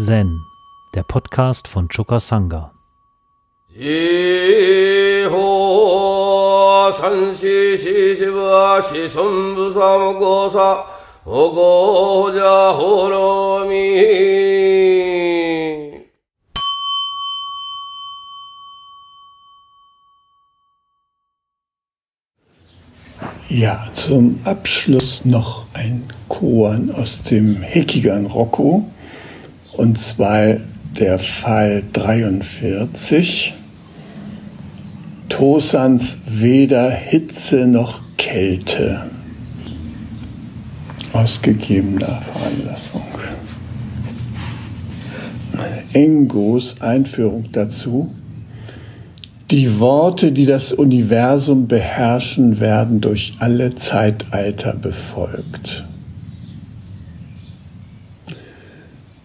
Zen, der Podcast von Choka Sangha. Ja, zum Abschluss noch ein Koan aus dem Hekigan Rocco und zwar der Fall 43. Tosans weder Hitze noch Kälte aus gegebener Veranlassung. Engos Einführung dazu. Die Worte, die das Universum beherrschen, werden durch alle Zeitalter befolgt.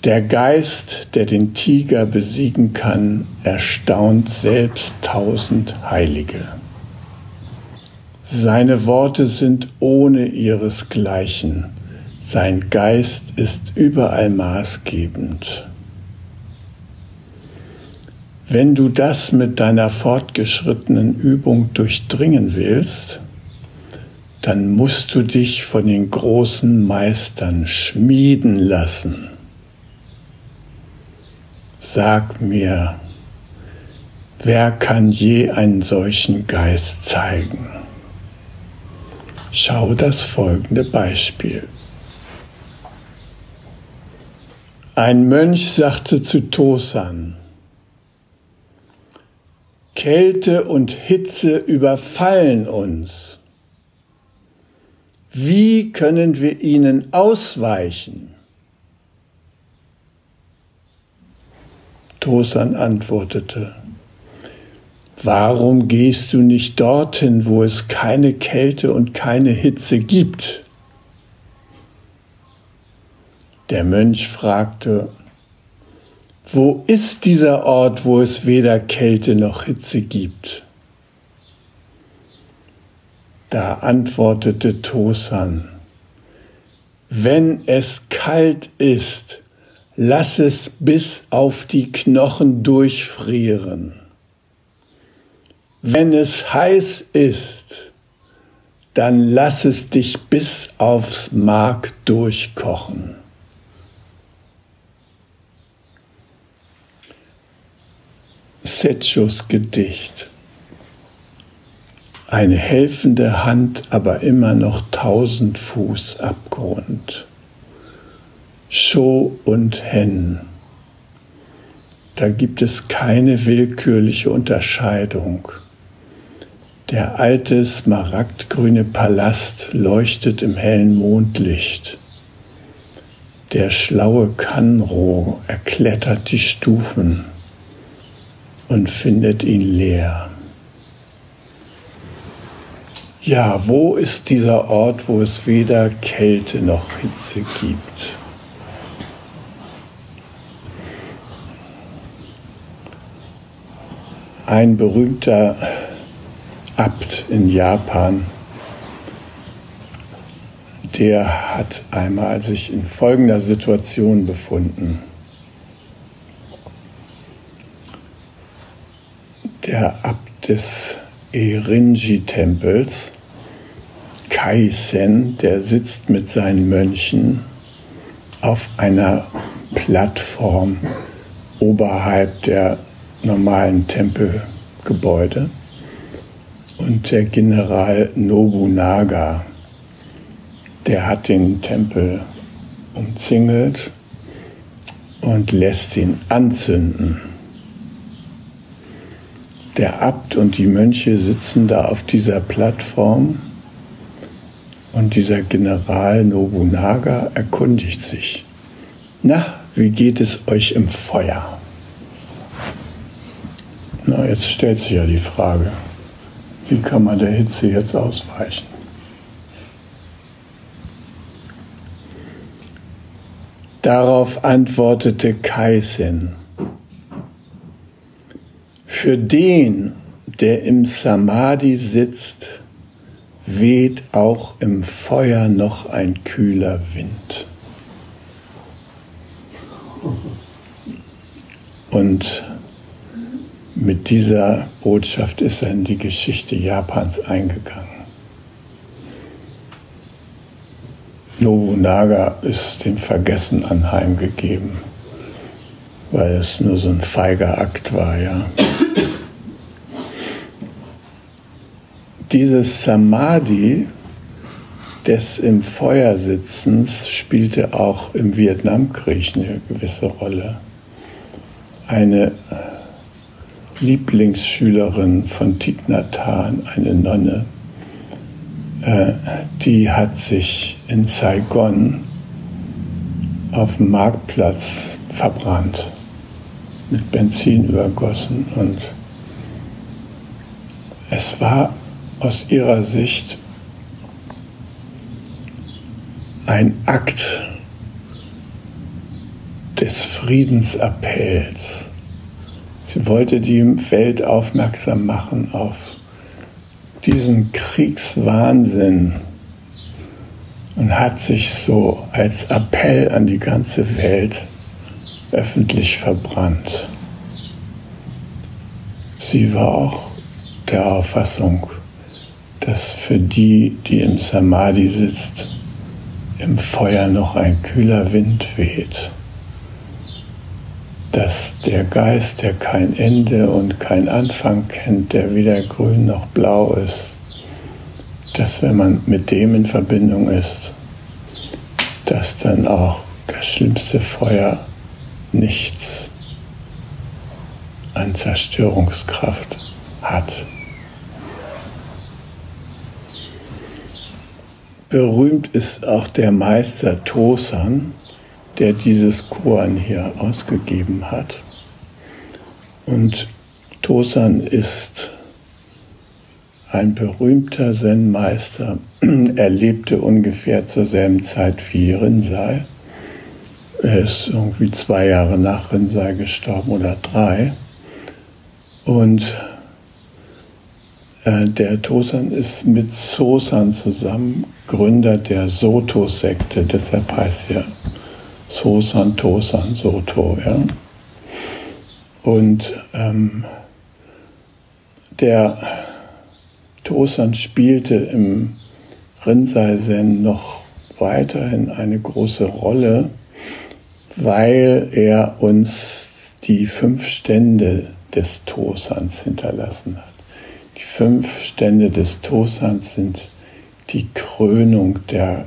Der Geist, der den Tiger besiegen kann, erstaunt selbst tausend Heilige. Seine Worte sind ohne ihresgleichen. Sein Geist ist überall maßgebend. Wenn du das mit deiner fortgeschrittenen Übung durchdringen willst, dann musst du dich von den großen Meistern schmieden lassen. Sag mir, wer kann je einen solchen Geist zeigen? Schau das folgende Beispiel. Ein Mönch sagte zu Tosan, Kälte und Hitze überfallen uns. Wie können wir ihnen ausweichen? Tosan antwortete, Warum gehst du nicht dorthin, wo es keine Kälte und keine Hitze gibt? Der Mönch fragte, wo ist dieser Ort, wo es weder Kälte noch Hitze gibt? Da antwortete Tosan, wenn es kalt ist, lass es bis auf die Knochen durchfrieren. Wenn es heiß ist, dann lass es dich bis aufs Mark durchkochen. Setschos Gedicht. Eine helfende Hand, aber immer noch tausend Fuß Abgrund. Scho und Hen. Da gibt es keine willkürliche Unterscheidung. Der alte smaragdgrüne Palast leuchtet im hellen Mondlicht. Der schlaue Kanro erklettert die Stufen und findet ihn leer. Ja, wo ist dieser Ort, wo es weder Kälte noch Hitze gibt? Ein berühmter Abt in Japan, der hat einmal sich in folgender Situation befunden. der Abt des Erinji-Tempels, Kaisen, der sitzt mit seinen Mönchen auf einer Plattform oberhalb der normalen Tempelgebäude. Und der General Nobunaga, der hat den Tempel umzingelt und lässt ihn anzünden. Der Abt und die Mönche sitzen da auf dieser Plattform und dieser General Nobunaga erkundigt sich. Na, wie geht es euch im Feuer? Na, jetzt stellt sich ja die Frage, wie kann man der Hitze jetzt ausweichen? Darauf antwortete Kaisen, für den, der im Samadhi sitzt, weht auch im Feuer noch ein kühler Wind. Und mit dieser Botschaft ist er in die Geschichte Japans eingegangen. Nobunaga ist dem Vergessen anheimgegeben, weil es nur so ein feiger Akt war, ja. Dieses Samadhi des im Feuer sitzens spielte auch im Vietnamkrieg eine gewisse Rolle. Eine Lieblingsschülerin von Thich Nhat Hanh, eine Nonne, äh, die hat sich in Saigon auf dem Marktplatz verbrannt, mit Benzin übergossen und es war aus ihrer Sicht ein Akt des Friedensappells. Sie wollte die Welt aufmerksam machen auf diesen Kriegswahnsinn und hat sich so als Appell an die ganze Welt öffentlich verbrannt. Sie war auch der Auffassung, dass für die, die im Samadhi sitzt, im Feuer noch ein kühler Wind weht, dass der Geist, der kein Ende und kein Anfang kennt, der weder grün noch blau ist, dass wenn man mit dem in Verbindung ist, dass dann auch das schlimmste Feuer nichts an Zerstörungskraft hat. Berühmt ist auch der Meister Tosan, der dieses Koan hier ausgegeben hat. Und Tosan ist ein berühmter Zen-Meister. Er lebte ungefähr zur selben Zeit wie Rinzai. Er ist irgendwie zwei Jahre nach Rinzai gestorben oder drei. Und äh, der Tosan ist mit Sosan zusammen Gründer der Soto-Sekte, deshalb heißt er Sosan, Tosan, Soto. Ja? Und ähm, der Tosan spielte im Rinzai-Zen noch weiterhin eine große Rolle, weil er uns die fünf Stände des Tosans hinterlassen hat. Die fünf Stände des Tosans sind die Krönung der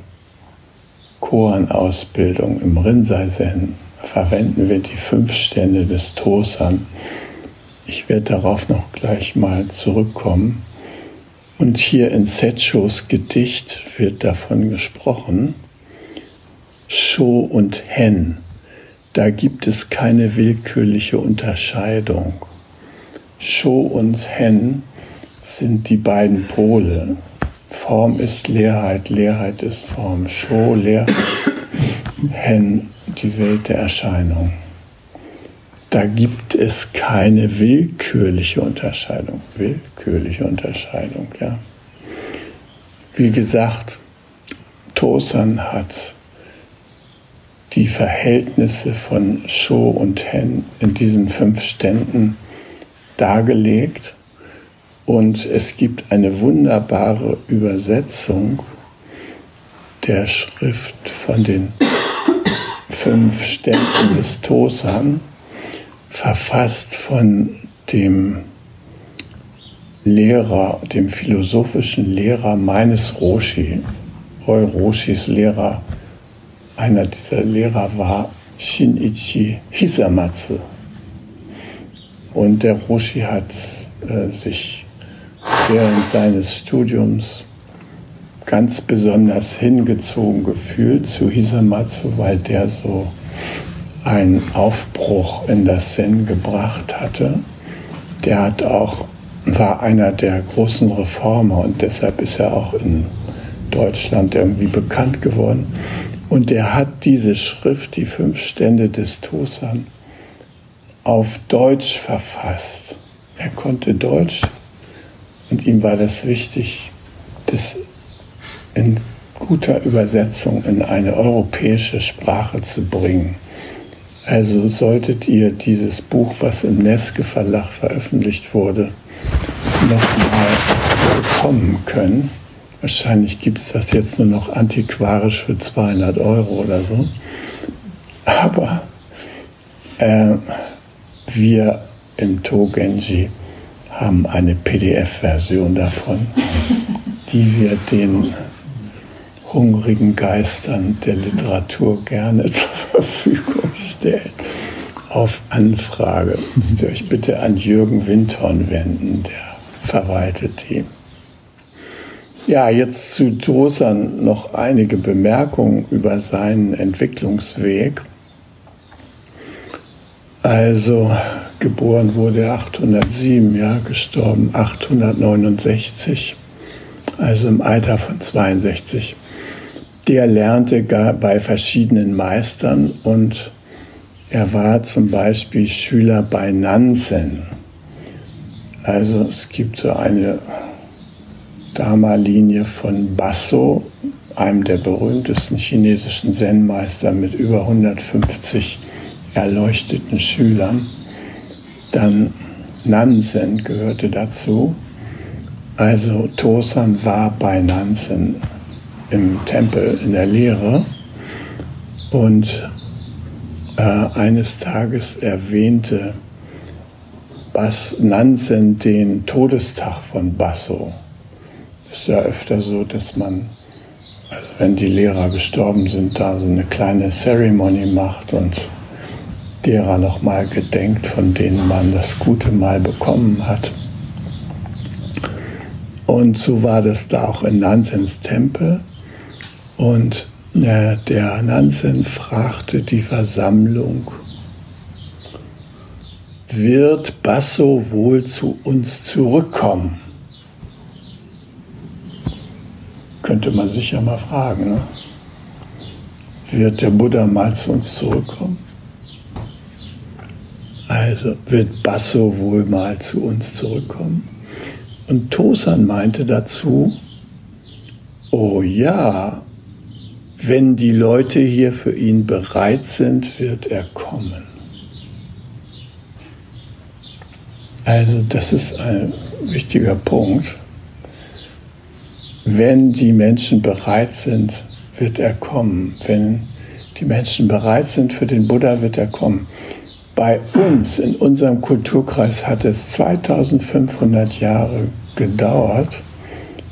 Koan-Ausbildung im Rinzai-Zen. Verwenden wir die fünf Stände des Tosan. Ich werde darauf noch gleich mal zurückkommen. Und hier in Setchos Gedicht wird davon gesprochen, Sho und Hen, da gibt es keine willkürliche Unterscheidung. Sho und Hen sind die beiden Pole. Form ist Leerheit, Leerheit ist Form. Sho, Leer, Hen, die Welt der Erscheinung. Da gibt es keine willkürliche Unterscheidung. Willkürliche Unterscheidung, ja. Wie gesagt, Tosan hat die Verhältnisse von Sho und Hen in diesen fünf Ständen dargelegt und es gibt eine wunderbare Übersetzung der Schrift von den fünf Ständen des Tosan, verfasst von dem Lehrer, dem philosophischen Lehrer meines Roshi. Roshis Lehrer, einer dieser Lehrer war Shinichi Hisamatsu. Und der Roshi hat äh, sich während seines Studiums ganz besonders hingezogen gefühlt zu Hisamatsu, weil der so einen Aufbruch in das Zen gebracht hatte. Der hat auch, war einer der großen Reformer und deshalb ist er auch in Deutschland irgendwie bekannt geworden. Und der hat diese Schrift, die fünf Stände des Tosan, auf Deutsch verfasst. Er konnte Deutsch und ihm war das wichtig, das in guter Übersetzung in eine europäische Sprache zu bringen. Also solltet ihr dieses Buch, was im Neske Verlag veröffentlicht wurde, nochmal bekommen können. Wahrscheinlich gibt es das jetzt nur noch antiquarisch für 200 Euro oder so. Aber äh, wir im Togenji haben eine PDF-Version davon, die wir den hungrigen Geistern der Literatur gerne zur Verfügung stellen. Auf Anfrage müsst ihr euch bitte an Jürgen Windhorn wenden, der verwaltet die. Ja, jetzt zu Dosan noch einige Bemerkungen über seinen Entwicklungsweg. Also geboren wurde er 807, ja, gestorben 869, also im Alter von 62. Der lernte bei verschiedenen Meistern und er war zum Beispiel Schüler bei Nansen. Also es gibt so eine Dharma-Linie von Basso, einem der berühmtesten chinesischen Zen-Meister mit über 150 erleuchteten Schülern. Dann Nansen gehörte dazu. Also Tosan war bei Nansen im Tempel in der Lehre und äh, eines Tages erwähnte Bas Nansen den Todestag von Basso. Ist ja öfter so, dass man, also wenn die Lehrer gestorben sind, da so eine kleine Ceremony macht und derer nochmal gedenkt, von denen man das Gute mal bekommen hat. Und so war das da auch in Nansens Tempel. Und äh, der Nansen fragte die Versammlung, wird Basso wohl zu uns zurückkommen? Könnte man sicher mal fragen. Ne? Wird der Buddha mal zu uns zurückkommen? Also wird Basso wohl mal zu uns zurückkommen? Und Tosan meinte dazu, oh ja, wenn die Leute hier für ihn bereit sind, wird er kommen. Also das ist ein wichtiger Punkt. Wenn die Menschen bereit sind, wird er kommen. Wenn die Menschen bereit sind für den Buddha, wird er kommen. Bei uns in unserem Kulturkreis hat es 2500 Jahre gedauert,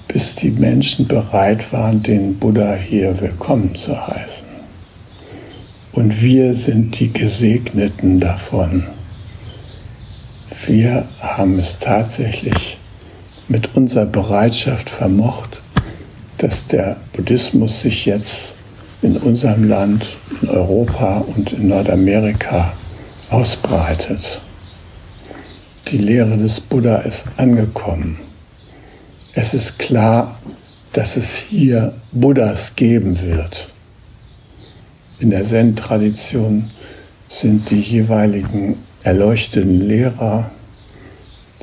bis die Menschen bereit waren, den Buddha hier willkommen zu heißen. Und wir sind die Gesegneten davon. Wir haben es tatsächlich mit unserer Bereitschaft vermocht, dass der Buddhismus sich jetzt in unserem Land, in Europa und in Nordamerika ausbreitet. Die Lehre des Buddha ist angekommen. Es ist klar, dass es hier Buddhas geben wird. In der Zen-Tradition sind die jeweiligen erleuchteten Lehrer,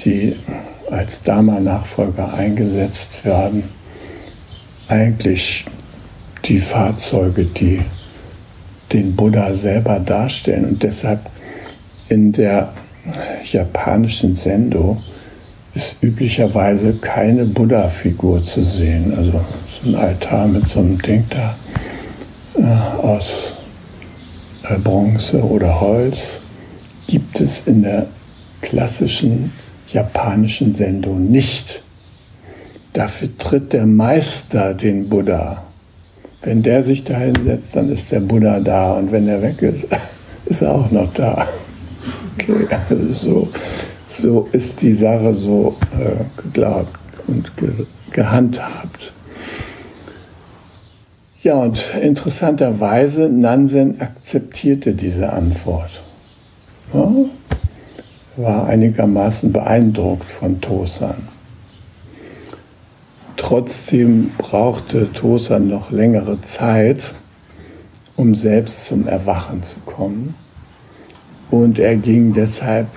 die als Dharma-Nachfolger eingesetzt werden, eigentlich die Fahrzeuge, die den Buddha selber darstellen. Und deshalb in der japanischen Sendo ist üblicherweise keine Buddha-Figur zu sehen. Also so ein Altar mit so einem Ding da äh, aus äh, Bronze oder Holz gibt es in der klassischen japanischen Sendung nicht. Dafür tritt der Meister den Buddha. Wenn der sich da hinsetzt, dann ist der Buddha da und wenn er weg ist, ist er auch noch da. Okay, also so so ist die Sache so äh, geglaubt und ge gehandhabt. Ja, und interessanterweise, Nansen akzeptierte diese Antwort. Ja, war einigermaßen beeindruckt von Tosan. Trotzdem brauchte Tosan noch längere Zeit, um selbst zum Erwachen zu kommen. Und er ging deshalb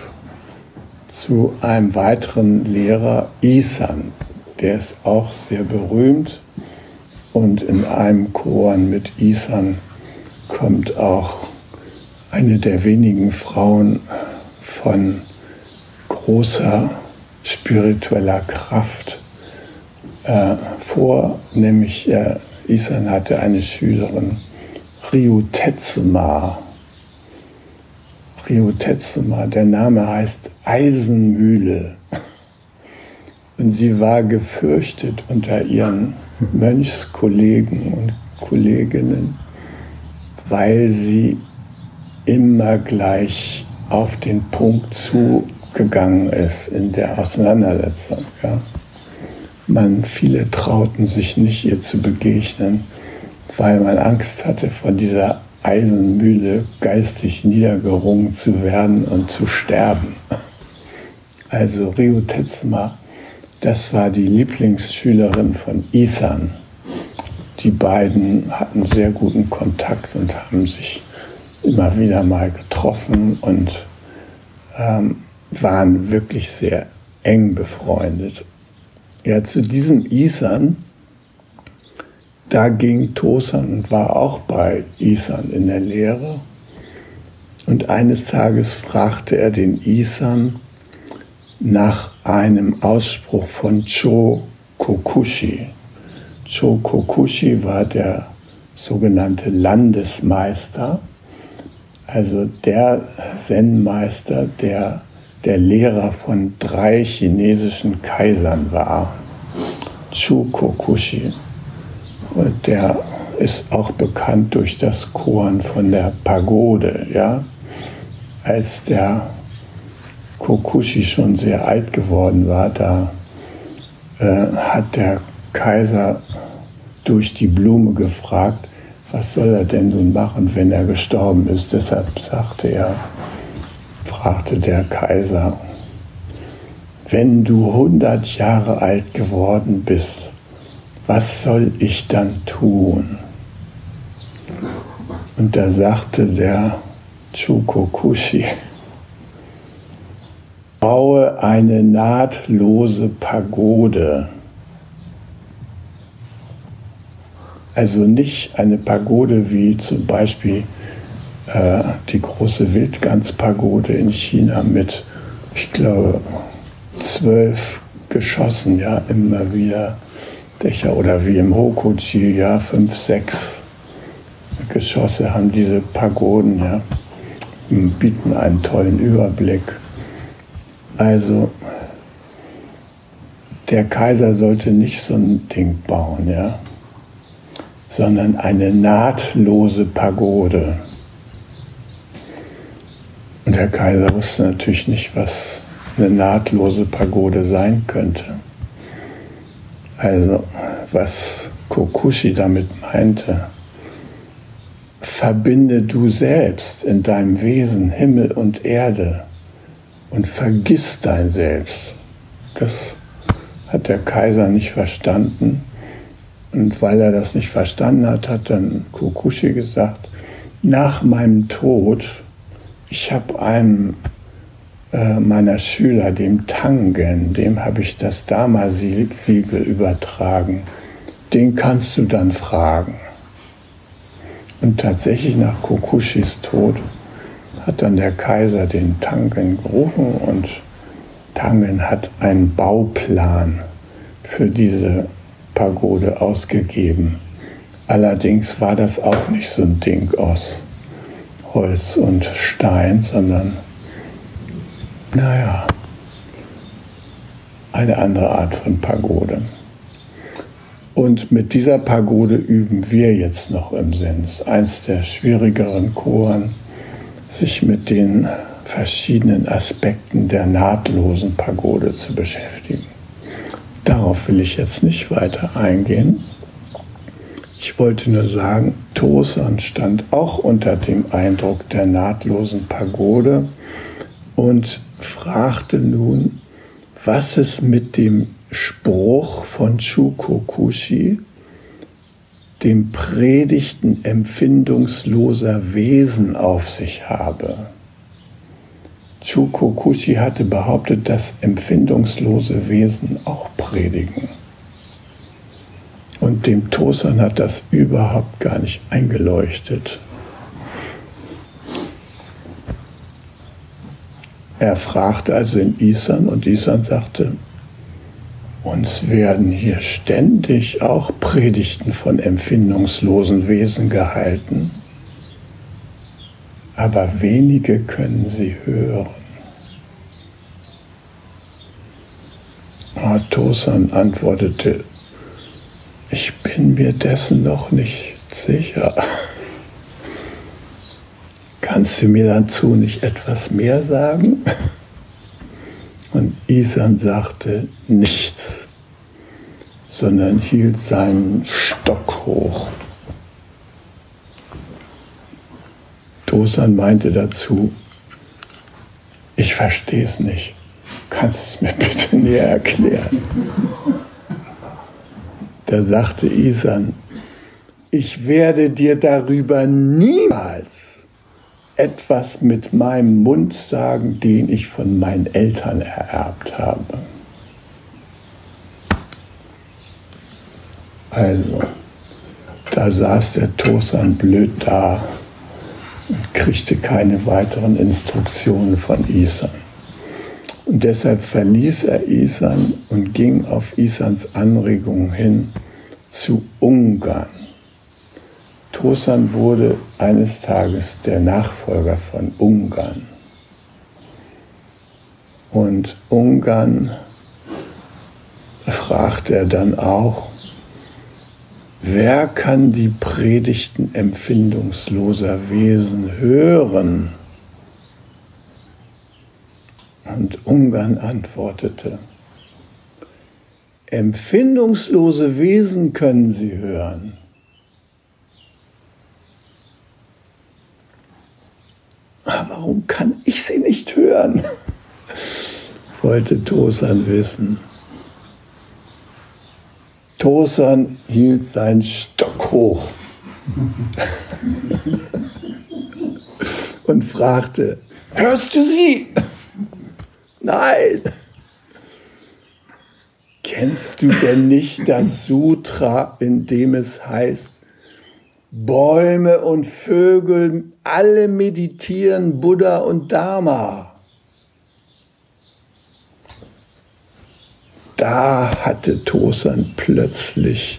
zu einem weiteren Lehrer, Isan. Der ist auch sehr berühmt und in einem Koran mit Isan kommt auch eine der wenigen Frauen von großer spiritueller Kraft äh, vor, nämlich äh, Isan hatte eine Schülerin, Ryu Tetsuma. Ryu Tetsuma, der Name heißt Eisenmühle. Und sie war gefürchtet unter ihren Mönchskollegen und Kolleginnen, weil sie immer gleich auf den Punkt zugegangen ist in der Auseinandersetzung. Ja. Man, viele trauten sich nicht, ihr zu begegnen, weil man Angst hatte, von dieser Eisenmühle geistig niedergerungen zu werden und zu sterben. Also Rio Tetzma, das war die Lieblingsschülerin von Isan. Die beiden hatten sehr guten Kontakt und haben sich immer wieder mal getroffen und ähm, waren wirklich sehr eng befreundet. Ja, zu diesem Isan, da ging Tosan und war auch bei Isan in der Lehre. Und eines Tages fragte er den Isan nach einem Ausspruch von Cho Kokushi. Cho Kokushi war der sogenannte Landesmeister, also der Zen-Meister, der der Lehrer von drei chinesischen Kaisern war, Chu Kokushi. Der ist auch bekannt durch das Koan von der Pagode. Ja? Als der Kokushi schon sehr alt geworden war, da äh, hat der Kaiser durch die Blume gefragt, was soll er denn nun machen, wenn er gestorben ist. Deshalb sagte er, fragte der Kaiser, wenn du hundert Jahre alt geworden bist, was soll ich dann tun? Und da sagte der Chukokushi, baue eine nahtlose Pagode. Also nicht eine Pagode wie zum Beispiel äh, die große Wildganspagode in China mit, ich glaube, zwölf Geschossen, ja, immer wieder Dächer oder wie im Hokuji, ja, fünf, sechs Geschosse haben diese Pagoden, ja, bieten einen tollen Überblick. Also, der Kaiser sollte nicht so ein Ding bauen, ja, sondern eine nahtlose Pagode. Und der Kaiser wusste natürlich nicht, was eine nahtlose Pagode sein könnte. Also, was Kokushi damit meinte, verbinde du selbst in deinem Wesen Himmel und Erde und vergiss dein Selbst. Das hat der Kaiser nicht verstanden. Und weil er das nicht verstanden hat, hat dann Kokushi gesagt, nach meinem Tod ich habe einem äh, meiner Schüler, dem Tangen, dem habe ich das Dama-Siegel übertragen. Den kannst du dann fragen. Und tatsächlich nach Kokushis Tod hat dann der Kaiser den Tangen gerufen und Tangen hat einen Bauplan für diese Pagode ausgegeben. Allerdings war das auch nicht so ein Ding aus Holz und Stein, sondern, naja, eine andere Art von Pagode. Und mit dieser Pagode üben wir jetzt noch im Sens. Eins der schwierigeren Choren, sich mit den verschiedenen Aspekten der nahtlosen Pagode zu beschäftigen. Darauf will ich jetzt nicht weiter eingehen. Ich wollte nur sagen, Tosan stand auch unter dem Eindruck der nahtlosen Pagode und fragte nun, was es mit dem Spruch von Chukokushi, dem Predigten empfindungsloser Wesen auf sich habe. Chukokushi hatte behauptet, dass empfindungslose Wesen auch predigen. Und dem Tosan hat das überhaupt gar nicht eingeleuchtet. Er fragte also in Isan und Isan sagte, uns werden hier ständig auch Predigten von empfindungslosen Wesen gehalten, aber wenige können sie hören. Tosan antwortete, ich bin mir dessen noch nicht sicher. Kannst du mir dazu nicht etwas mehr sagen? Und Isan sagte nichts, sondern hielt seinen Stock hoch. Dosan meinte dazu, ich verstehe es nicht. Kannst du es mir bitte näher erklären? Da sagte Isan, ich werde dir darüber niemals etwas mit meinem Mund sagen, den ich von meinen Eltern ererbt habe. Also, da saß der Tosan blöd da und kriegte keine weiteren Instruktionen von Isan. Und deshalb verließ er Isan und ging auf Isans Anregung hin zu Ungarn. Tosan wurde eines Tages der Nachfolger von Ungarn. Und Ungarn fragte er dann auch, wer kann die Predigten empfindungsloser Wesen hören? Und Ungarn antwortete, empfindungslose Wesen können sie hören warum kann ich sie nicht hören? wollte Tosan wissen. Tosan hielt seinen Stock hoch und fragte, hörst du sie? Nein. Kennst du denn nicht das Sutra, in dem es heißt, Bäume und Vögel, alle meditieren Buddha und Dharma. Da hatte Tosan plötzlich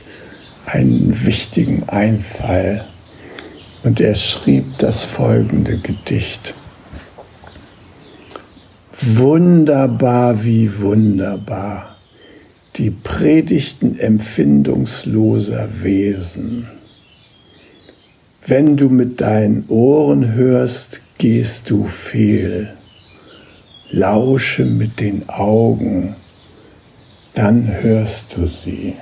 einen wichtigen Einfall und er schrieb das folgende Gedicht. Wunderbar wie wunderbar, die Predigten empfindungsloser Wesen wenn du mit deinen Ohren hörst, gehst du fehl. Lausche mit den Augen, dann hörst du sie.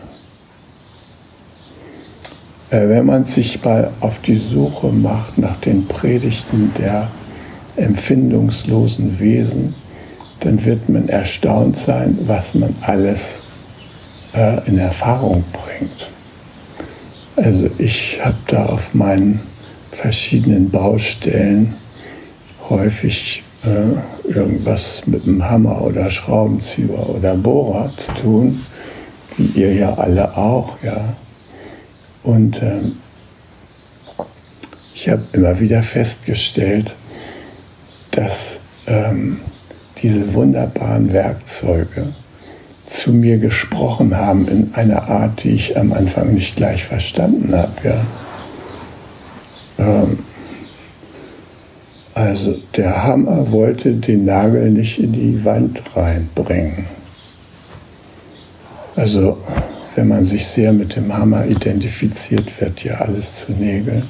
Äh, wenn man sich mal auf die Suche macht nach den Predigten der empfindungslosen Wesen, dann wird man erstaunt sein, was man alles äh, in Erfahrung bringt. Also ich habe da auf meinen verschiedenen Baustellen häufig äh, irgendwas mit einem Hammer oder Schraubenzieher oder Bohrer zu tun, wie ihr ja alle auch, ja. Und ähm, ich habe immer wieder festgestellt, dass ähm, diese wunderbaren Werkzeuge zu mir gesprochen haben in einer Art, die ich am Anfang nicht gleich verstanden habe. Ja. Ähm, also der Hammer wollte den Nagel nicht in die Wand reinbringen. Also wenn man sich sehr mit dem Hammer identifiziert, wird ja alles zu Nägeln.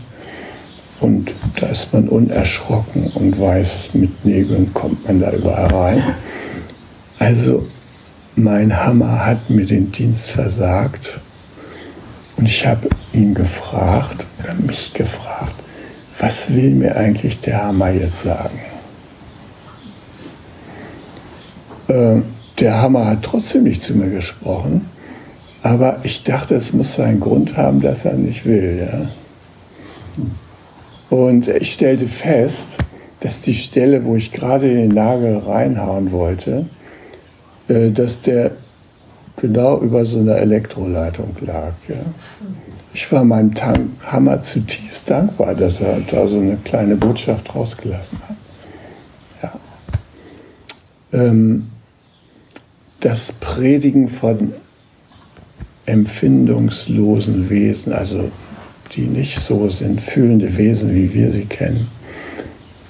Und da ist man unerschrocken und weiß, mit Nägeln kommt man da überall rein. Also mein Hammer hat mir den Dienst versagt und ich habe ihn gefragt oder mich gefragt, was will mir eigentlich der Hammer jetzt sagen? Äh, der Hammer hat trotzdem nicht zu mir gesprochen, aber ich dachte, es muss seinen Grund haben, dass er nicht will. Ja? Und ich stellte fest, dass die Stelle, wo ich gerade den Nagel reinhauen wollte, äh, dass der genau über so einer Elektroleitung lag. Ja. Ich war meinem Tank Hammer zutiefst dankbar, dass er da so eine kleine Botschaft rausgelassen hat. Ja. ähm, das Predigen von empfindungslosen Wesen, also die nicht so sind, fühlende Wesen, wie wir sie kennen,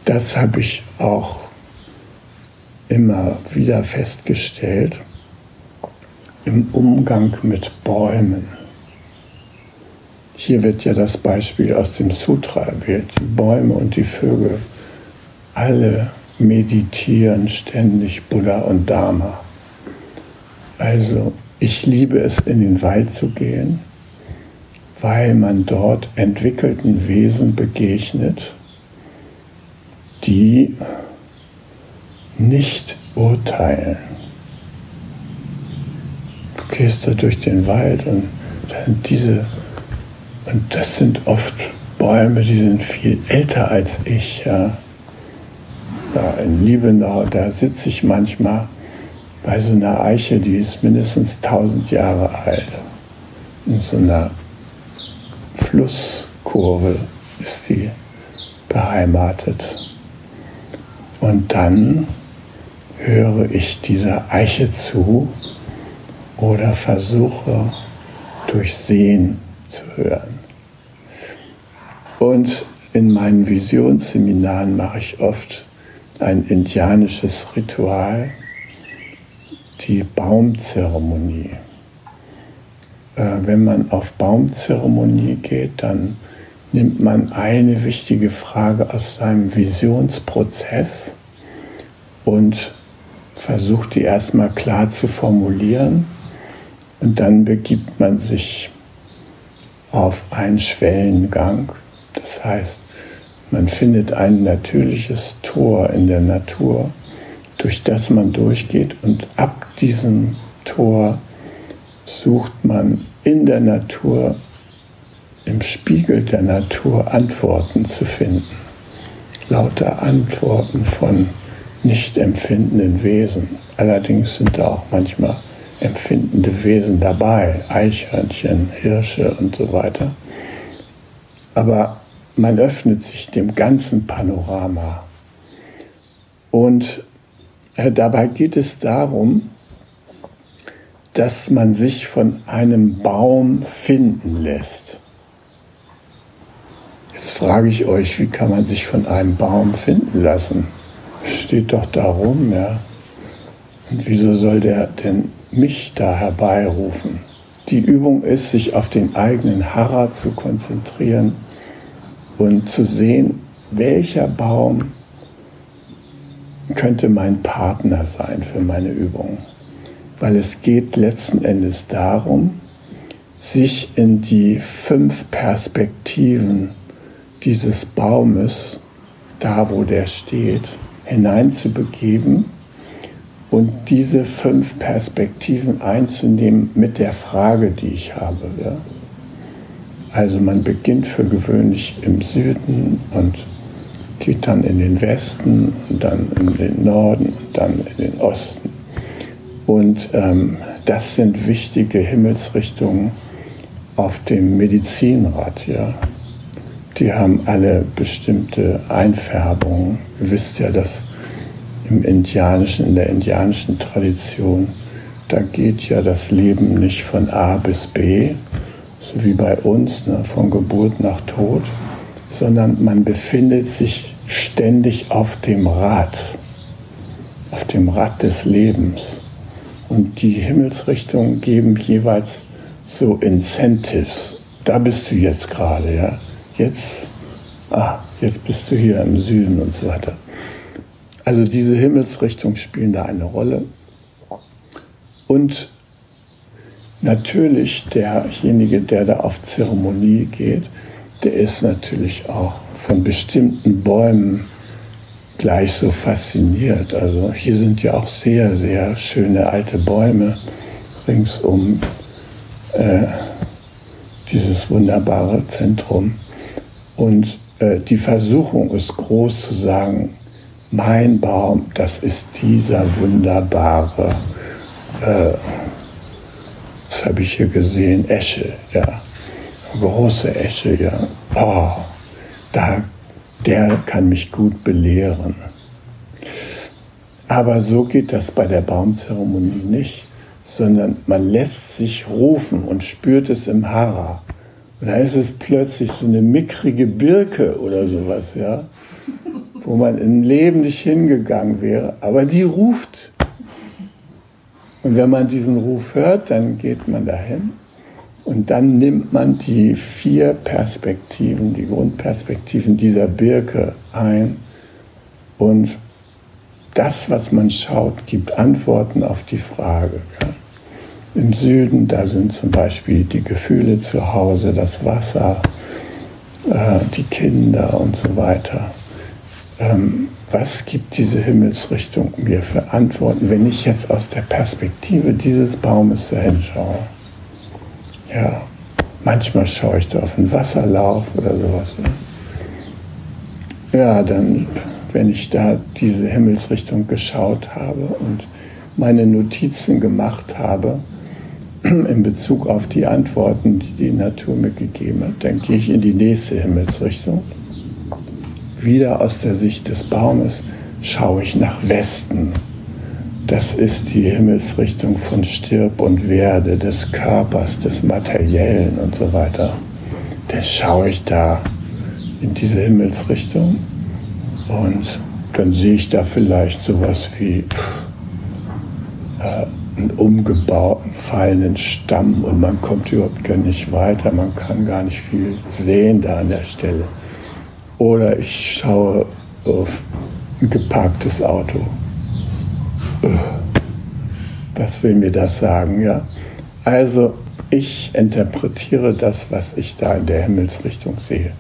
das habe ich auch immer wieder festgestellt im Umgang mit Bäumen. Hier wird ja das Beispiel aus dem Sutra erwählt. Die Bäume und die Vögel, alle meditieren ständig Buddha und Dharma. Also ich liebe es, in den Wald zu gehen, weil man dort entwickelten Wesen begegnet, die nicht urteilen. Du gehst da durch den Wald und da sind diese, und das sind oft Bäume, die sind viel älter als ich. Ja. Da in Liebenau, da sitze ich manchmal bei so einer Eiche, die ist mindestens 1000 Jahre alt. In so einer Flusskurve ist die beheimatet. Und dann höre ich dieser Eiche zu oder versuche durch Sehen zu hören. Und in meinen Visionsseminaren mache ich oft ein indianisches Ritual, die Baumzeremonie. Äh, wenn man auf Baumzeremonie geht, dann nimmt man eine wichtige Frage aus seinem Visionsprozess und versucht die erstmal klar zu formulieren und dann begibt man sich auf einen Schwellengang. Das heißt, man findet ein natürliches Tor in der Natur, durch das man durchgeht und ab diesem Tor sucht man in der Natur, im Spiegel der Natur Antworten zu finden. Lauter Antworten von nicht empfindenden Wesen. Allerdings sind da auch manchmal empfindende Wesen dabei, Eichhörnchen, Hirsche und so weiter. Aber man öffnet sich dem ganzen Panorama. Und äh, dabei geht es darum, dass man sich von einem Baum finden lässt. Jetzt frage ich euch, wie kann man sich von einem Baum finden lassen? Steht doch da rum, ja. Und wieso soll der denn mich da herbeirufen? Die Übung ist, sich auf den eigenen Harra zu konzentrieren und zu sehen, welcher Baum könnte mein Partner sein für meine Übung weil es geht letzten Endes darum, sich in die fünf Perspektiven dieses Baumes, da wo der steht, hineinzubegeben und diese fünf Perspektiven einzunehmen mit der Frage, die ich habe. Ja? Also man beginnt für gewöhnlich im Süden und geht dann in den Westen und dann in den Norden und dann in den Osten und ähm, das sind wichtige Himmelsrichtungen auf dem Medizinrad. Ja. Die haben alle bestimmte Einfärbungen. Ihr wisst ja, dass im indianischen, in der indianischen Tradition, da geht ja das Leben nicht von A bis B, so wie bei uns, ne, von Geburt nach Tod, sondern man befindet sich ständig auf dem Rad, auf dem Rad des Lebens. Und die Himmelsrichtungen geben jeweils so Incentives. Da bist du jetzt gerade, ja. Jetzt, ah, jetzt bist du hier im Süden und so weiter. Also diese Himmelsrichtungen spielen da eine Rolle. Und natürlich derjenige, der da auf Zeremonie geht, der ist natürlich auch von bestimmten Bäumen gleich so fasziniert. Also hier sind ja auch sehr, sehr schöne alte Bäume rings um äh, dieses wunderbare Zentrum. Und äh, die Versuchung ist groß zu sagen, mein Baum, das ist dieser wunderbare, äh, was habe ich hier gesehen, Esche, ja, große Esche, ja. Oh, da der kann mich gut belehren. Aber so geht das bei der Baumzeremonie nicht, sondern man lässt sich rufen und spürt es im Hara. Und da ist es plötzlich so eine mickrige Birke oder sowas, ja, wo man im Leben nicht hingegangen wäre, aber die ruft. Und wenn man diesen Ruf hört, dann geht man dahin und dann nimmt man die vier Perspektiven, die Grundperspektiven dieser Birke ein und das, was man schaut, gibt Antworten auf die Frage. Im Süden, da sind zum Beispiel die Gefühle zu Hause, das Wasser, äh, die Kinder und so weiter. Ähm, was gibt diese Himmelsrichtung mir für Antworten, wenn ich jetzt aus der Perspektive dieses Baumes dahin schaue? Ja, manchmal schaue ich da auf einen Wasserlauf oder sowas. Ja, dann, wenn ich da diese Himmelsrichtung geschaut habe und meine Notizen gemacht habe, in Bezug auf die Antworten, die die Natur mir gegeben hat. Dann gehe ich in die nächste Himmelsrichtung. Wieder aus der Sicht des Baumes schaue ich nach Westen. Das ist die Himmelsrichtung von Stirb und Werde, des Körpers, des Materiellen und so weiter. Dann schaue ich da in diese Himmelsrichtung und dann sehe ich da vielleicht sowas wie äh, einen umgebauten, fallenden Stamm und man kommt überhaupt gar nicht weiter, man kann gar nicht viel sehen da an der Stelle. Oder ich schaue auf ein geparktes Auto. Was will mir das sagen, ja? Also ich interpretiere das, was ich da in der Himmelsrichtung sehe.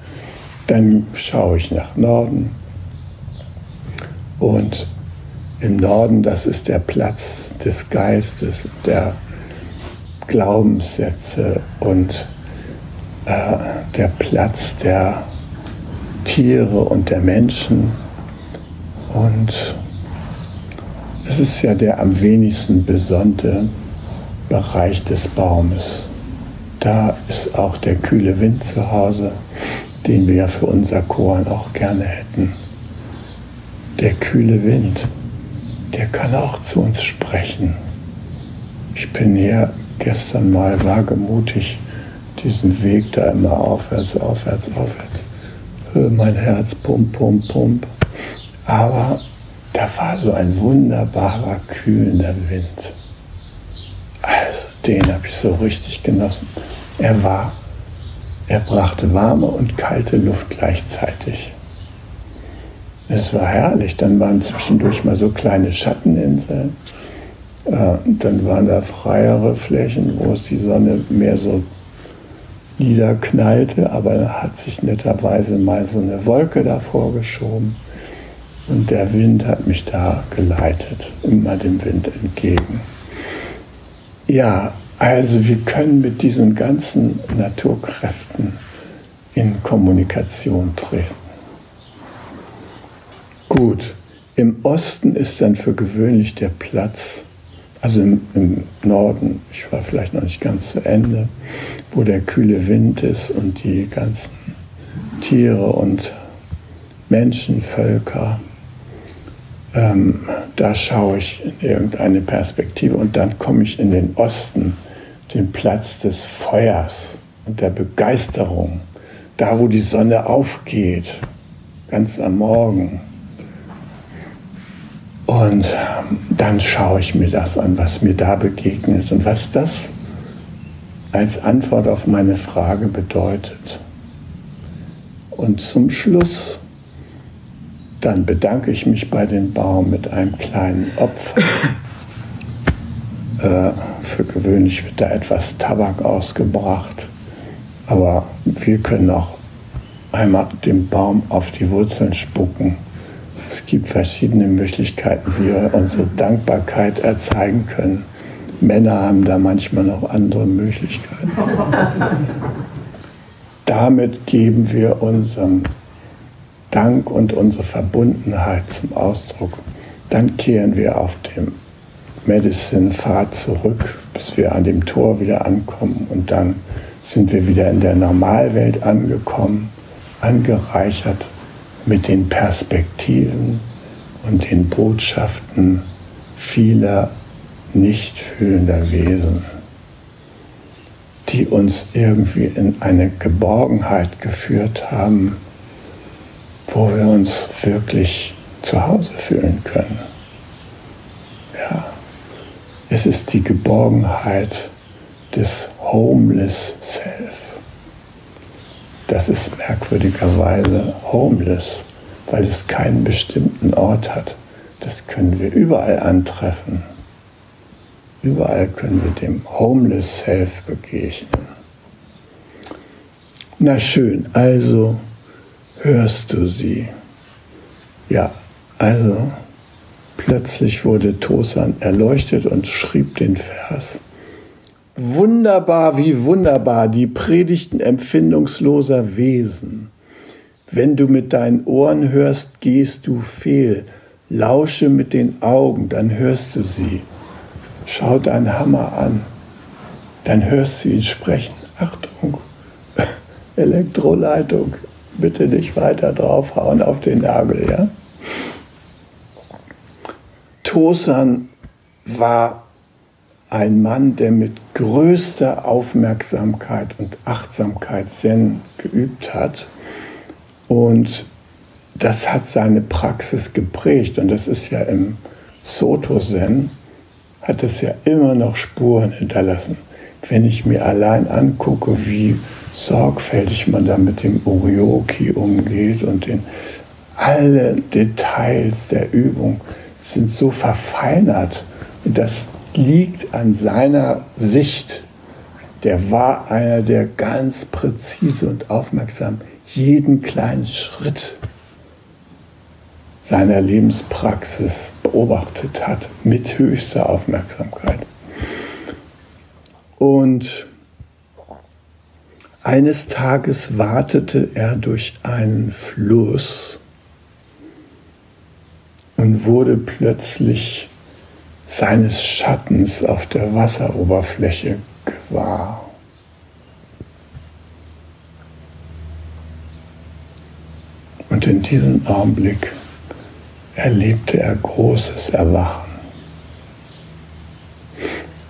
Dann schaue ich nach Norden und im Norden, das ist der Platz des Geistes, der Glaubenssätze und äh, der Platz der Tiere und der Menschen. Und es ist ja der am wenigsten besonnte Bereich des Baumes. Da ist auch der kühle Wind zu Hause, den wir ja für unser Korn auch gerne hätten. Der kühle Wind der kann auch zu uns sprechen. Ich bin hier gestern mal wagemutig diesen Weg da immer aufwärts, aufwärts, aufwärts. Mein Herz pump, pump, pump. Aber da war so ein wunderbarer, kühlender Wind. Also den habe ich so richtig genossen. Er war, er brachte warme und kalte Luft gleichzeitig. Es war herrlich. Dann waren zwischendurch mal so kleine Schatteninseln. Äh, dann waren da freiere Flächen, wo es die Sonne mehr so niederknallte, aber hat sich netterweise mal so eine Wolke davor geschoben und der Wind hat mich da geleitet, immer dem Wind entgegen. Ja, also wir können mit diesen ganzen Naturkräften in Kommunikation treten. Gut, im Osten ist dann für gewöhnlich der Platz, also im, im, Norden, ich war vielleicht noch nicht ganz zu Ende, wo der kühle Wind ist und die ganzen Tiere und Menschenvölker. Ähm, da schaue ich in irgendeine Perspektive und dann komme ich in den Osten, den Platz des Feuers und der Begeisterung, da wo die Sonne aufgeht, ganz am Morgen und dann schaue ich mir das an, was mir da begegnet und was das als Antwort auf meine Frage bedeutet. Und zum Schluss, dann bedanke ich mich bei dem Baum mit einem kleinen Opfer. Äh, für gewöhnlich wird da etwas Tabak ausgebracht, aber wir können auch einmal dem Baum auf die Wurzeln spucken es gibt verschiedene Möglichkeiten, wie wir unsere Dankbarkeit erzeigen können. Männer haben da manchmal noch andere Möglichkeiten. Damit geben wir unseren Dank und unsere Verbundenheit zum Ausdruck. Dann kehren wir auf dem Medicine-Pfad zurück, bis wir an dem Tor wieder ankommen und dann sind wir wieder in der Normalwelt angekommen, angereichert mit den Perspektiven und den Botschaften vieler nicht fühlender Wesen, die uns irgendwie in eine Geborgenheit geführt haben, wo wir uns wirklich zu Hause fühlen können. Ja, es ist die Geborgenheit des Homeless Self. Das ist merkwürdigerweise homeless, weil es keinen bestimmten Ort hat. Das können wir überall antreffen. Überall können wir dem Homeless Self begegnen. Na schön, also hörst du sie. Ja, also plötzlich wurde Tosan erleuchtet und schrieb den Vers. Wunderbar, wie wunderbar die Predigten empfindungsloser Wesen. Wenn du mit deinen Ohren hörst, gehst du fehl. Lausche mit den Augen, dann hörst du sie. Schau deinen Hammer an, dann hörst du ihn sprechen. Achtung, Elektroleitung, bitte nicht weiter draufhauen auf den Nagel, ja? Tosan war ein Mann, der mit größter Aufmerksamkeit und Achtsamkeit Zen geübt hat. Und das hat seine Praxis geprägt. Und das ist ja im Soto Zen, hat es ja immer noch Spuren hinterlassen. Wenn ich mir allein angucke, wie sorgfältig man da mit dem Orioki umgeht und in alle Details der Übung sind so verfeinert. Und das liegt an seiner Sicht. Der war einer, der ganz präzise und aufmerksam jeden kleinen Schritt seiner Lebenspraxis beobachtet hat, mit höchster Aufmerksamkeit. Und eines Tages wartete er durch einen Fluss und wurde plötzlich seines Schattens auf der Wasseroberfläche gewahr. Und in diesem Augenblick erlebte er großes Erwachen.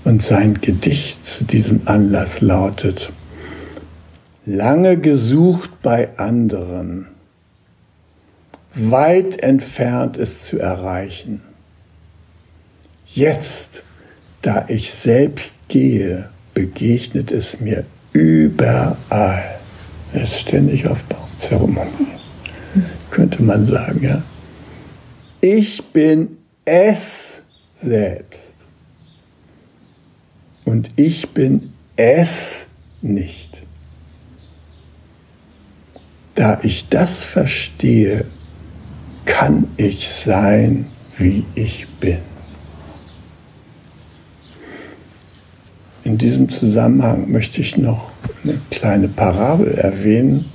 Und sein Gedicht zu diesem Anlass lautet, lange gesucht bei anderen, weit entfernt es zu erreichen. Jetzt, da ich selbst gehe, begegnet es mir überall. Es ist ständig auf Baumzeremonie, könnte man sagen, ja. Ich bin es selbst. Und ich bin es nicht. Da ich das verstehe, kann ich sein, wie ich bin. In diesem Zusammenhang möchte ich noch eine kleine Parabel erwähnen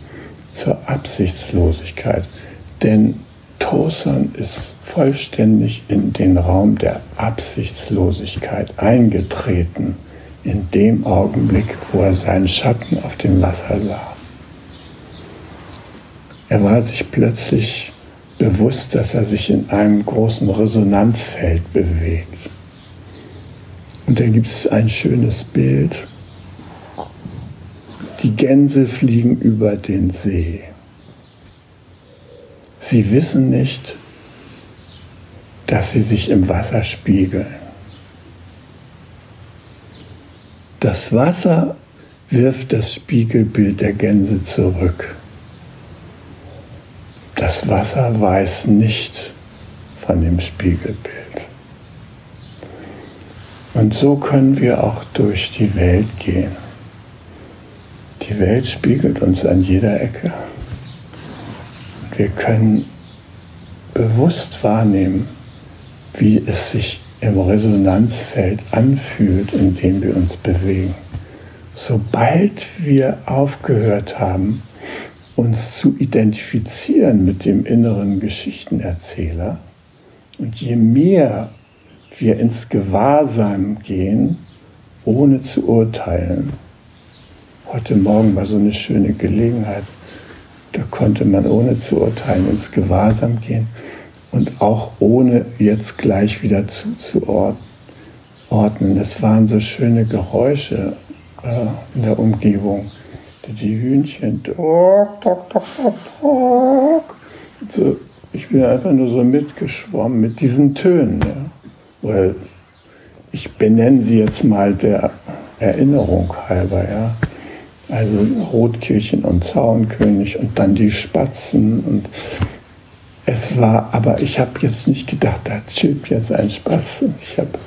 zur Absichtslosigkeit. Denn Tosan ist vollständig in den Raum der Absichtslosigkeit eingetreten, in dem Augenblick, wo er seinen Schatten auf dem Wasser sah. Er war sich plötzlich bewusst, dass er sich in einem großen Resonanzfeld bewegt. Und da gibt es ein schönes Bild. Die Gänse fliegen über den See. Sie wissen nicht, dass sie sich im Wasser spiegeln. Das Wasser wirft das Spiegelbild der Gänse zurück. Das Wasser weiß nicht von dem Spiegelbild. Und so können wir auch durch die Welt gehen. Die Welt spiegelt uns an jeder Ecke. Und wir können bewusst wahrnehmen, wie es sich im Resonanzfeld anfühlt, in dem wir uns bewegen. Sobald wir aufgehört haben, uns zu identifizieren mit dem inneren Geschichtenerzähler. Und je mehr wir ins Gewahrsein gehen, ohne zu urteilen. Heute Morgen war so eine schöne Gelegenheit, da konnte man ohne zu urteilen ins Gewahrsam gehen. und auch ohne jetzt gleich wieder zuzuordnen. Das waren so schöne Geräusche äh, in der Umgebung. Die Hühnchen, tok, tok, tok, tok, tok. So, ich bin einfach nur so mitgeschwommen mit diesen Tönen. Ja. Oder ich benenne sie jetzt mal der Erinnerung halber. Ja. Also Rotkirchen und Zaunkönig und dann die Spatzen und es war, aber ich habe jetzt nicht gedacht, da chillt jetzt ein Spatzen. Ich habe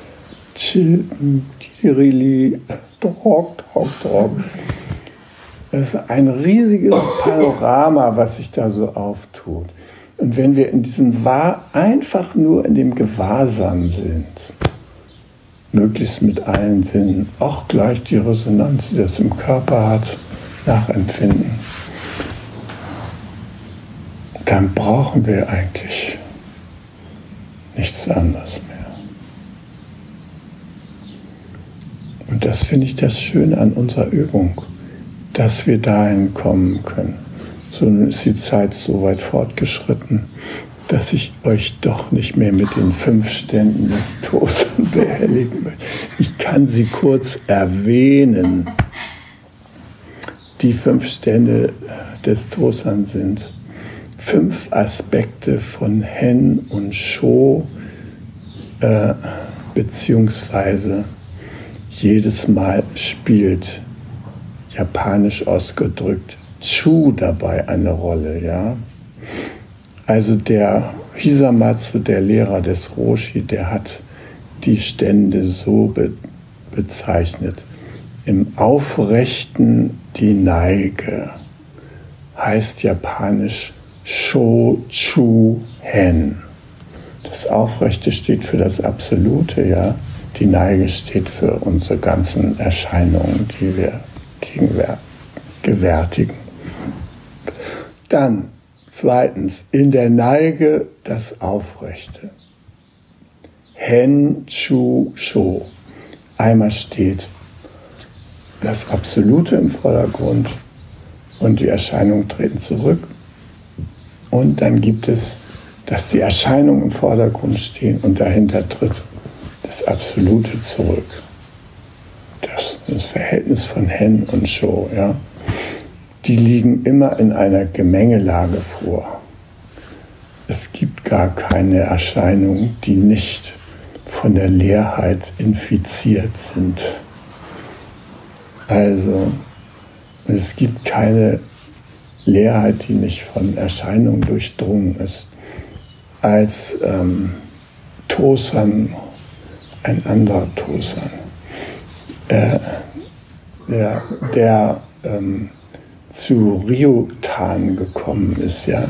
chillen, Tirili, Drog, Drog, Drog. Es ist ein riesiges Panorama, was sich da so auftut. Und wenn wir in diesem Wahr einfach nur in dem Gewahrsam sind, möglichst mit allen Sinnen, auch gleich die Resonanz, die das im Körper hat, nachempfinden, dann brauchen wir eigentlich nichts anderes mehr. Und das finde ich das Schöne an unserer Übung, dass wir dahin kommen können. So ist die Zeit so weit fortgeschritten, dass ich euch doch nicht mehr mit den fünf Ständen des Tosen behelligen möchte. Ich kann sie kurz erwähnen. Die fünf Stände des Tosan sind fünf Aspekte von Hen und Sho, äh, beziehungsweise jedes Mal spielt, japanisch ausgedrückt, Chu dabei eine Rolle, ja. Also der Hisamatsu, der Lehrer des Roshi, der hat die Stände so be bezeichnet. Im Aufrechten die Neige heißt japanisch Sho Chu Hen. Das Aufrechte steht für das Absolute, ja. Die Neige steht für unsere ganzen Erscheinungen, die wir gewärtigen. Dann zweitens, in der Neige das Aufrechte. Hen, Chu, Sho. Einmal steht das Absolute im Vordergrund und die Erscheinungen treten zurück. Und dann gibt es, dass die Erscheinungen im Vordergrund stehen und dahinter tritt das Absolute zurück. Das, das Verhältnis von Hen und Show, ja, die liegen immer in einer Gemengelage vor. Es gibt gar keine Erscheinungen, die nicht von der Leerheit infiziert sind. Also, es gibt keine Leerheit, die nicht von Erscheinungen durchdrungen ist. Als ähm, Tosan ein anderer Tosan, äh, der, der ähm, zu Ryutan gekommen ist, ja.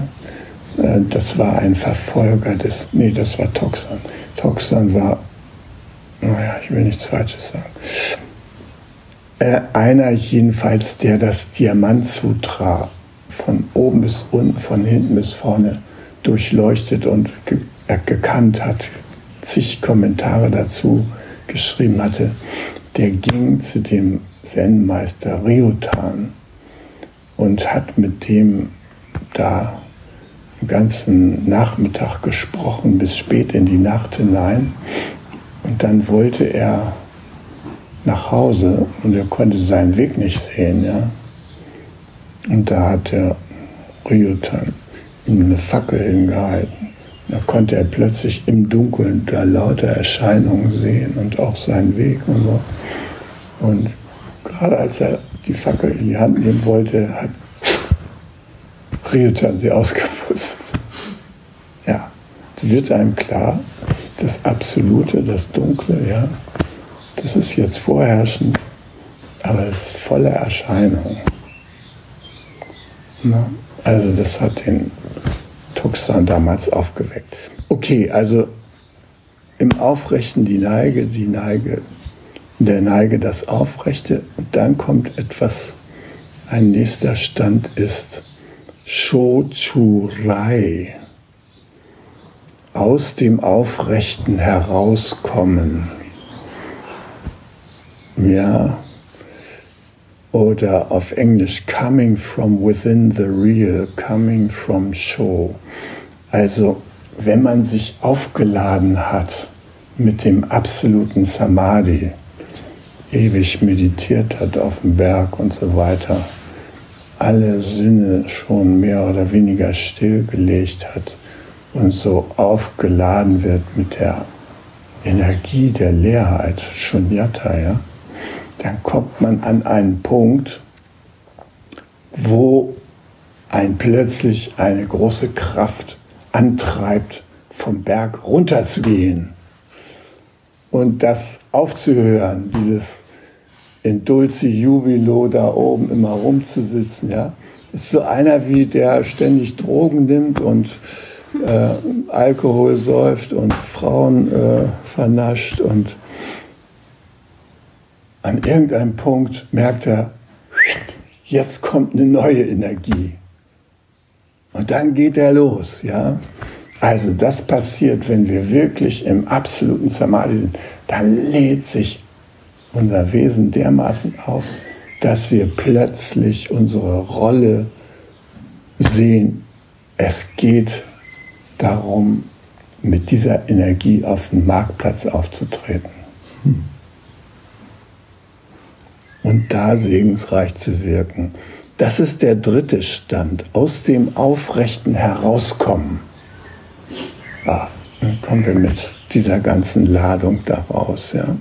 Äh, das war ein Verfolger des, nee, das war Toxan. Toxan war, naja, ich will nichts Falsches sagen. Äh, einer jedenfalls, der das Diamant-Sutra von oben bis unten, von hinten bis vorne durchleuchtet und ge äh, gekannt hat, zig Kommentare dazu geschrieben hatte, der ging zu dem Zen-Meister Ryutan und hat mit dem da den ganzen Nachmittag gesprochen, bis spät in die Nacht hinein. Und dann wollte er nach Hause und er konnte seinen Weg nicht sehen. Ja? Und da hat der Ryutan ihm eine Fackel hingehalten. Da konnte er plötzlich im Dunkeln da lauter Erscheinungen sehen und auch seinen Weg und so. Und gerade als er die Fackel in die Hand nehmen wollte, hat Ryutan sie ausgepustet. Ja, wird einem klar, das Absolute, das Dunkle, ja, das ist jetzt vorherrschend, aber es ist voller Erscheinungen. Also das hat den Tuxan damals aufgeweckt. Okay, also im Aufrechten die Neige, die Neige, der Neige das Aufrechte und dann kommt etwas, ein nächster Stand ist Shochurai, aus dem Aufrechten herauskommen. Ja, oder auf Englisch coming from within the real, coming from show. Also wenn man sich aufgeladen hat mit dem absoluten Samadhi, ewig meditiert hat auf dem Berg und so weiter, alle Sinne schon mehr oder weniger stillgelegt hat und so aufgeladen wird mit der Energie der Leerheit, Shunyata, ja, dann kommt man an einen Punkt, wo ein plötzlich eine große Kraft antreibt, vom Berg runterzugehen. Und das aufzuhören, dieses in Dulce Jubilo da oben immer rumzusitzen, ja. Ist so einer wie der ständig Drogen nimmt und äh, Alkohol säuft und Frauen äh, vernascht und an irgendeinem Punkt merkt er, jetzt kommt eine neue Energie. Und dann geht er los, ja. Also das passiert, wenn wir wirklich im absoluten Samadhi sind. Dann lädt sich unser Wesen dermaßen auf, dass wir plötzlich unsere Rolle sehen. Es geht darum, mit dieser Energie auf den Marktplatz aufzutreten. Und da segensreich zu wirken. Das ist der dritte Stand, aus dem Aufrechten herauskommen. Ah, dann kommen wir mit dieser ganzen Ladung daraus. Ja.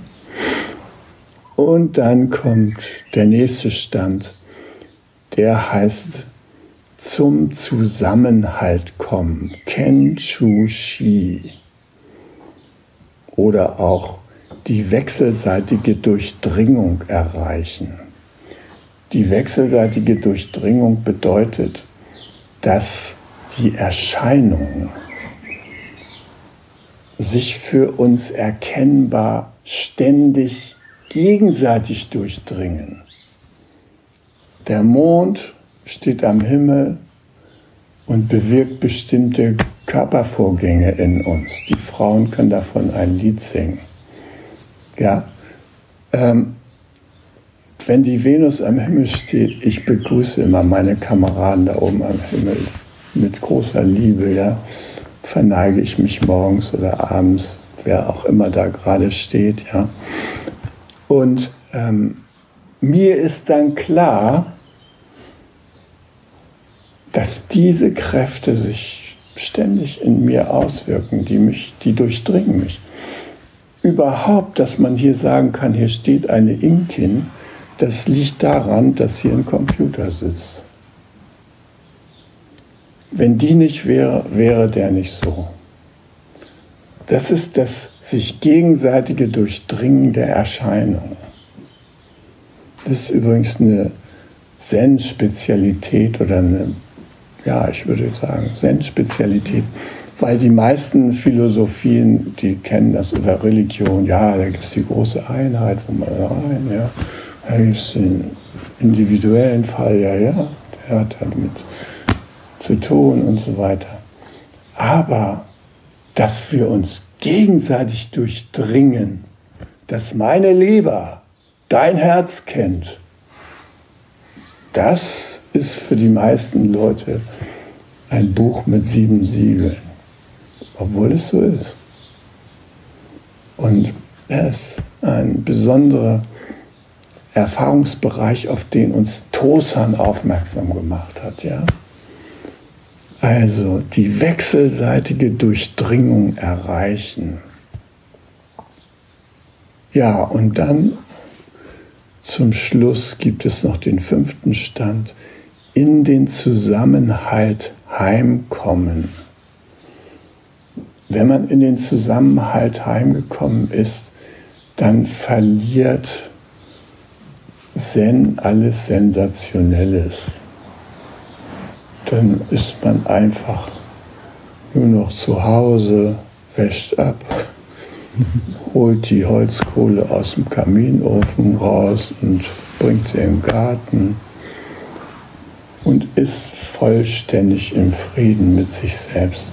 Und dann kommt der nächste Stand, der heißt zum Zusammenhalt kommen, Ken Chu Shi. Oder auch die wechselseitige Durchdringung erreichen. Die wechselseitige Durchdringung bedeutet, dass die Erscheinungen sich für uns erkennbar ständig gegenseitig durchdringen. Der Mond steht am Himmel und bewirkt bestimmte Körpervorgänge in uns. Die Frauen können davon ein Lied singen. Ja, ähm, wenn die Venus am Himmel steht, ich begrüße immer meine Kameraden da oben am Himmel mit großer Liebe, ja, verneige ich mich morgens oder abends, wer auch immer da gerade steht, ja. Und ähm, mir ist dann klar, dass diese Kräfte sich ständig in mir auswirken, die mich, die durchdringen mich. Überhaupt, dass man hier sagen kann, hier steht eine Inkin, das liegt daran, dass hier ein Computer sitzt. Wenn die nicht wäre, wäre der nicht so. Das ist das sich gegenseitige Durchdringen der Erscheinungen. Das ist übrigens eine Zen-Spezialität oder eine ja, ich würde sagen, Zen-Spezialität. Weil die meisten Philosophien, die kennen das, oder Religion, ja, da gibt es die große Einheit, wo man rein, ja. Da gibt es den individuellen Fall, ja, ja, der hat damit zu tun und so weiter. Aber, dass wir uns gegenseitig durchdringen, dass meine Leber dein Herz kennt, das ist für die meisten Leute ein Buch mit sieben Siegeln, obwohl es so ist. Und er ist ein besonderer Erfahrungsbereich, auf den uns Tosan aufmerksam gemacht hat. Ja? Also die wechselseitige Durchdringung erreichen. Ja, und dann zum Schluss gibt es noch den fünften Stand, in den Zusammenhalt heimkommen. Wenn man in den Zusammenhalt heimgekommen ist, dann verliert Zen alles Sensationelles. Dann ist man einfach nur noch zu Hause, wäscht ab, holt die Holzkohle aus dem Kaminofen raus und bringt sie im Garten und ist vollständig im Frieden mit sich selbst.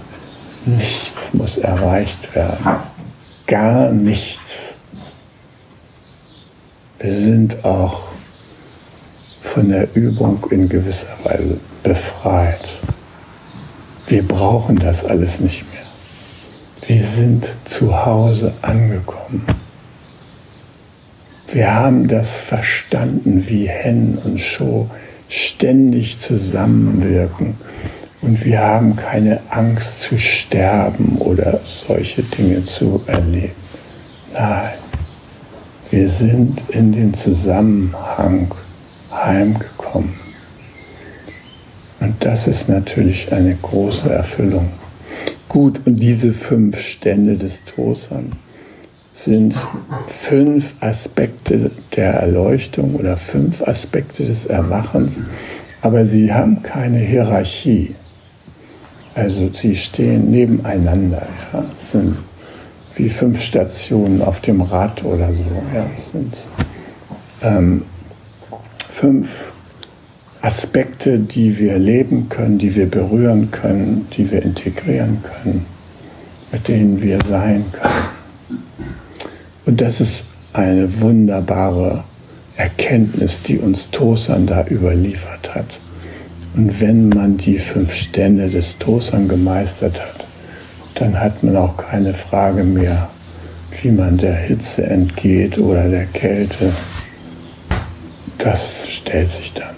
Nichts muss erreicht werden. Gar nichts. Wir sind auch von der Übung in gewisser Weise befreit. Wir brauchen das alles nicht mehr. Wir sind zu Hause angekommen. Wir haben das verstanden, wie Hen und Sho ständig zusammenwirken. Und wir haben keine Angst zu sterben oder solche Dinge zu erleben. Nein, wir sind in den Zusammenhang heimgekommen. Und das ist natürlich eine große Erfüllung. Gut, und diese fünf Stände des Tosan sind fünf Aspekte der Erleuchtung oder fünf Aspekte des Erwachens, aber sie haben keine Hierarchie. Also sie stehen nebeneinander, ja, sind wie fünf Stationen auf dem Rad oder so. Ja, sind ähm, fünf Aspekte, die wir leben können, die wir berühren können, die wir integrieren können, mit denen wir sein können. Und das ist eine wunderbare Erkenntnis, die uns Tosan da überliefert hat. Und wenn man die fünf Stände des Tosan gemeistert hat, dann hat man auch keine Frage mehr, wie man der Hitze entgeht oder der Kälte. Das stellt sich da nicht mehr.